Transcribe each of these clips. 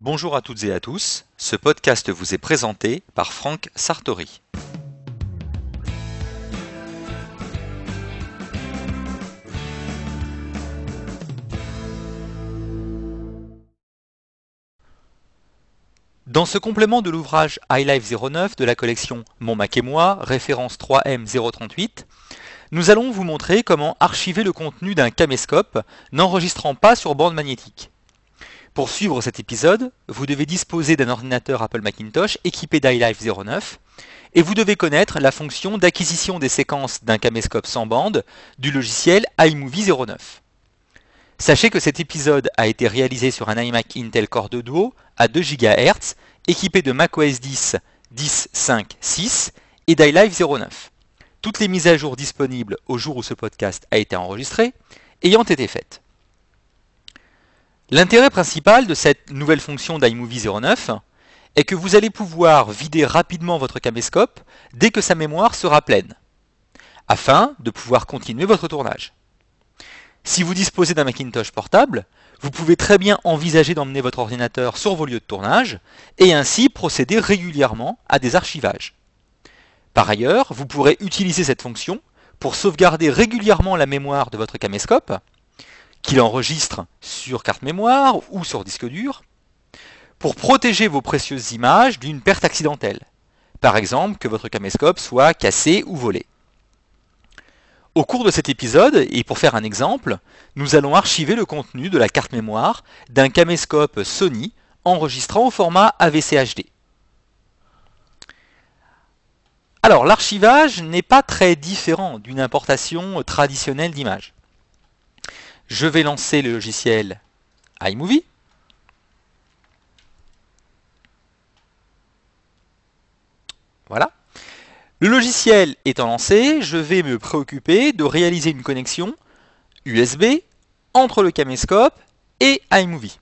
Bonjour à toutes et à tous, ce podcast vous est présenté par Franck Sartori. Dans ce complément de l'ouvrage iLife 09 de la collection Mon Mac et moi, référence 3M038, nous allons vous montrer comment archiver le contenu d'un caméscope n'enregistrant pas sur bande magnétique. Pour suivre cet épisode, vous devez disposer d'un ordinateur Apple Macintosh équipé d'iLife 09 et vous devez connaître la fonction d'acquisition des séquences d'un caméscope sans bande du logiciel iMovie 09. Sachez que cet épisode a été réalisé sur un iMac Intel Core 2 Duo à 2 GHz équipé de macOS 10 10.5.6 et d'iLife 09. Toutes les mises à jour disponibles au jour où ce podcast a été enregistré ayant été faites. L'intérêt principal de cette nouvelle fonction d'iMovie 09 est que vous allez pouvoir vider rapidement votre caméscope dès que sa mémoire sera pleine, afin de pouvoir continuer votre tournage. Si vous disposez d'un Macintosh portable, vous pouvez très bien envisager d'emmener votre ordinateur sur vos lieux de tournage et ainsi procéder régulièrement à des archivages. Par ailleurs, vous pourrez utiliser cette fonction pour sauvegarder régulièrement la mémoire de votre caméscope qu'il enregistre sur carte mémoire ou sur disque dur, pour protéger vos précieuses images d'une perte accidentelle, par exemple que votre caméscope soit cassé ou volé. Au cours de cet épisode, et pour faire un exemple, nous allons archiver le contenu de la carte mémoire d'un caméscope Sony enregistrant au format AVC HD. Alors l'archivage n'est pas très différent d'une importation traditionnelle d'images je vais lancer le logiciel iMovie. Voilà. Le logiciel étant lancé, je vais me préoccuper de réaliser une connexion USB entre le caméscope et iMovie.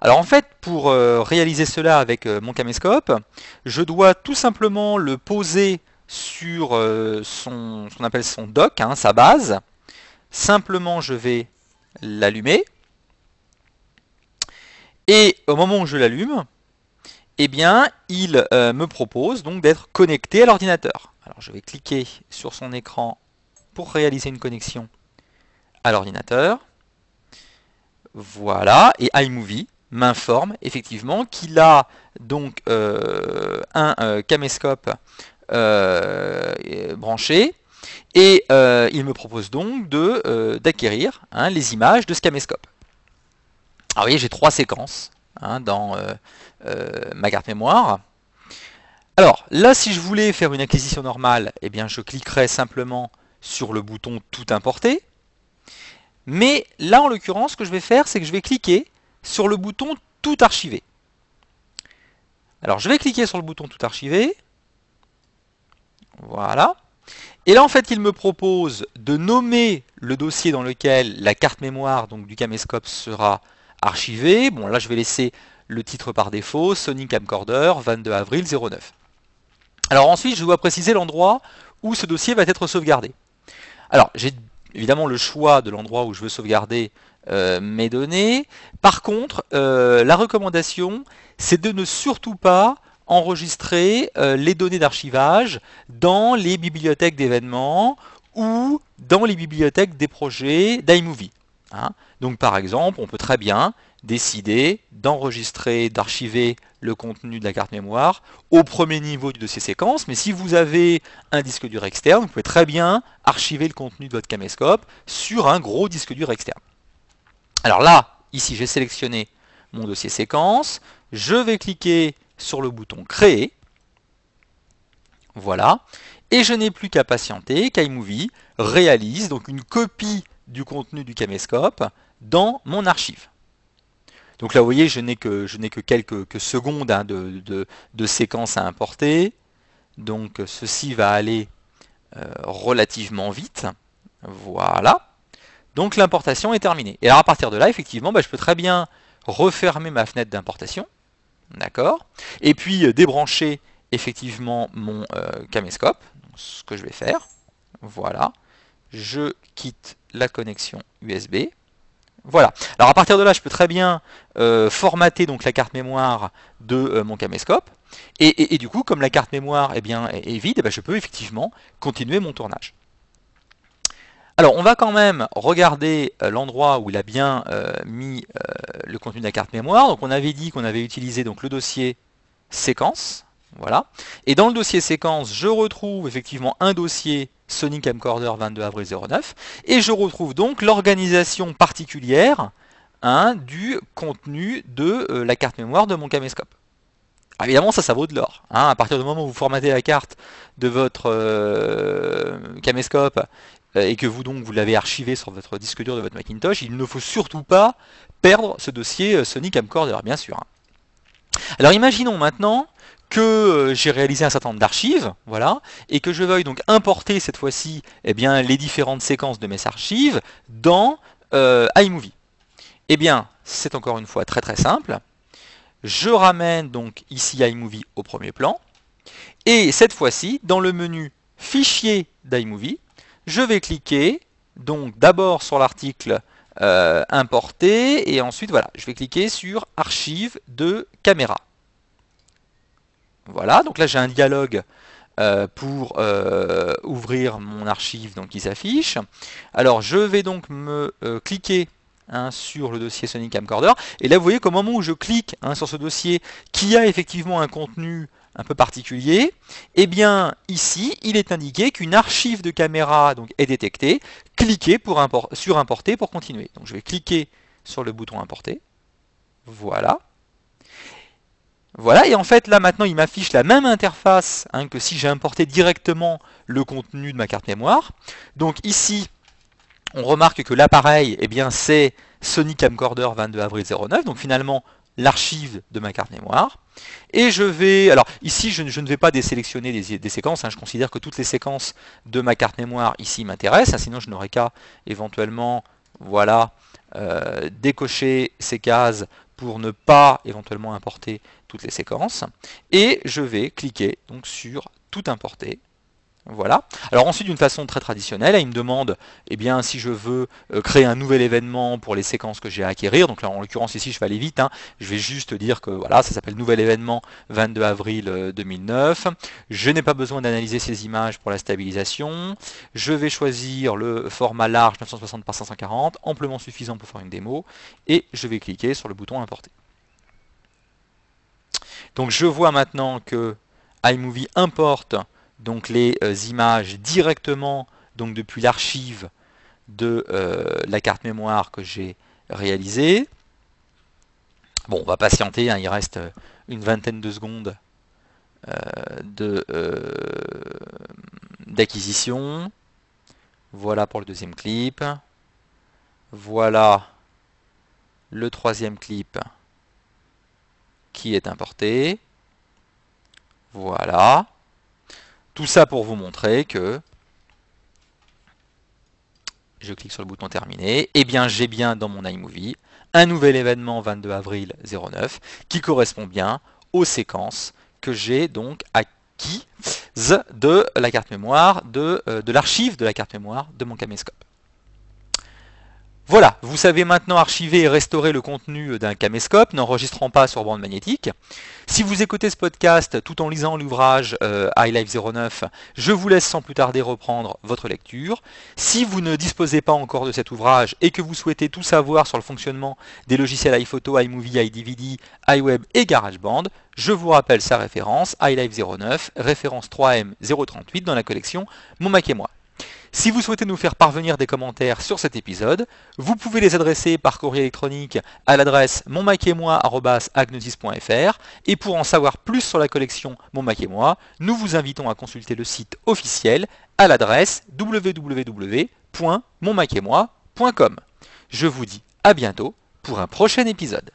Alors en fait, pour euh, réaliser cela avec euh, mon caméscope, je dois tout simplement le poser sur euh, son, ce qu'on appelle son dock, hein, sa base. Simplement, je vais l'allumer. Et au moment où je l'allume, eh bien, il euh, me propose donc d'être connecté à l'ordinateur. Alors je vais cliquer sur son écran pour réaliser une connexion à l'ordinateur. Voilà, et iMovie m'informe effectivement qu'il a donc euh, un euh, caméscope branché et euh, il me propose donc euh, d'acquérir hein, les images de ce caméscope. Alors vous voyez, j'ai trois séquences hein, dans euh, ma carte mémoire. Alors là, si je voulais faire une acquisition normale, eh bien, je cliquerais simplement sur le bouton Tout importer. Mais là, en l'occurrence, ce que je vais faire, c'est que je vais cliquer sur le bouton Tout archiver. Alors, je vais cliquer sur le bouton Tout archiver. Voilà. Et là, en fait, il me propose de nommer le dossier dans lequel la carte mémoire donc, du caméscope sera archivée. Bon, là, je vais laisser le titre par défaut, Sony Camcorder, 22 avril 09. Alors ensuite, je dois préciser l'endroit où ce dossier va être sauvegardé. Alors, j'ai évidemment le choix de l'endroit où je veux sauvegarder euh, mes données. Par contre, euh, la recommandation, c'est de ne surtout pas enregistrer euh, les données d'archivage dans les bibliothèques d'événements ou dans les bibliothèques des projets d'iMovie. Hein. Donc par exemple, on peut très bien décider d'enregistrer, d'archiver le contenu de la carte mémoire au premier niveau du dossier séquence, mais si vous avez un disque dur externe, vous pouvez très bien archiver le contenu de votre caméscope sur un gros disque dur externe. Alors là, ici j'ai sélectionné mon dossier séquence, je vais cliquer sur le bouton Créer. Voilà. Et je n'ai plus qu'à patienter qu'iMovie réalise donc une copie du contenu du caméscope dans mon archive. Donc là, vous voyez, je n'ai que, que, quelques secondes hein, de, de, séquence à importer. Donc ceci va aller euh, relativement vite. Voilà. Donc l'importation est terminée. Et alors à partir de là, effectivement, bah, je peux très bien refermer ma fenêtre d'importation. D'accord Et puis euh, débrancher effectivement mon euh, caméscope, ce que je vais faire. Voilà. Je quitte la connexion USB. Voilà. Alors à partir de là, je peux très bien euh, formater donc la carte mémoire de mon caméscope. Et, du coup, comme la carte mémoire eh bien, est, vide, eh ben, je peux effectivement continuer mon tournage. Alors, on va quand même regarder euh, l'endroit où il a bien mis le contenu de la carte mémoire. Donc, on avait dit qu'on avait utilisé donc, le dossier séquence. Voilà. Et dans le dossier séquence, je retrouve effectivement un dossier Sony Camcorder 22 avril 09 et je retrouve donc l'organisation particulière hein, du contenu de euh, la carte mémoire de mon caméscope. évidemment, ça, ça vaut de l'or. Hein. À partir du moment où vous formatez la carte de votre euh, caméscope euh, et que vous donc vous l'avez archivé sur votre disque dur de votre Macintosh, il ne faut surtout pas perdre ce dossier Sony Camcorder, bien sûr. Alors imaginons maintenant que euh, j'ai réalisé un certain nombre d'archives, voilà, et que je veuille donc importer cette fois-ci eh les différentes séquences de mes archives dans euh, iMovie. Eh bien, c'est encore une fois très très simple. Je ramène donc ici iMovie au premier plan, et cette fois-ci, dans le menu Fichier d'iMovie, je vais cliquer donc d'abord sur l'article euh, Importer, et ensuite voilà, je vais cliquer sur Archives de caméra. Voilà, donc là j'ai un dialogue euh, pour euh, ouvrir mon archive donc qui s'affiche. Alors je vais donc me euh, cliquer hein, sur le dossier Sony Camcorder. Et là vous voyez qu'au moment où je clique hein, sur ce dossier qui a effectivement un contenu un peu particulier, eh bien ici il est indiqué qu'une archive de caméra est détectée. Cliquez sur importer pour continuer. Donc je vais cliquer sur le bouton importer. Voilà. Voilà, et en fait là maintenant il m'affiche la même interface hein, que si j'ai importé directement le contenu de ma carte mémoire. Donc ici, on remarque que l'appareil, eh c'est Sony Camcorder 22 avril 09, donc finalement l'archive de ma carte mémoire. Et je vais, alors ici je, ne vais pas désélectionner des, séquences, hein, je considère que toutes les séquences de ma carte mémoire ici m'intéressent, hein, sinon je n'aurais qu'à éventuellement, voilà, euh, décocher ces cases pour ne pas éventuellement importer toutes les séquences. Et je vais cliquer donc sur tout importer. Voilà. Alors ensuite, d'une façon très traditionnelle, il me demande eh bien, si je veux euh, créer un nouvel événement pour les séquences que j'ai à acquérir. Donc là, en l'occurrence, ici, je vais aller vite. Hein. Je vais juste dire que voilà, ça s'appelle nouvel événement 22 avril 2009. Euh, je n'ai pas besoin d'analyser ces images pour la stabilisation. Je vais choisir le format large 960 par 540, amplement suffisant pour faire une démo. Et je vais cliquer sur le bouton importer. Donc je vois maintenant que iMovie importe donc les euh, images directement donc depuis l'archive de euh, la carte mémoire que j'ai réalisée. Bon, on va patienter, hein, il reste une vingtaine de secondes euh, d'acquisition. Voilà pour le deuxième clip. Voilà le troisième clip qui est importé. Voilà. Tout ça pour vous montrer que je clique sur le bouton terminer, et eh bien j'ai bien dans mon iMovie un nouvel événement 22 avril 09 qui correspond bien aux séquences que j'ai donc acquises de la carte mémoire, de, euh, de l'archive de la carte mémoire de mon caméscope. Voilà, vous savez maintenant archiver et restaurer le contenu d'un caméscope, n'enregistrant pas sur bande magnétique. Si vous écoutez ce podcast tout en lisant l'ouvrage euh, iLife 09, je vous laisse sans plus tarder reprendre votre lecture. Si vous ne disposez pas encore de cet ouvrage et que vous souhaitez tout savoir sur le fonctionnement des logiciels iPhoto, iMovie, iDVD, iWeb et GarageBand, je vous rappelle sa référence, iLife 09, référence 3M038 dans la collection Mon Mac et moi. Si vous souhaitez nous faire parvenir des commentaires sur cet épisode, vous pouvez les adresser par courrier électronique à l'adresse monmac-et-moi@agnosis.fr et pour en savoir plus sur la collection Mon Mac et moi, nous vous invitons à consulter le site officiel à l'adresse www.monmac-et-moi.com. Je vous dis à bientôt pour un prochain épisode.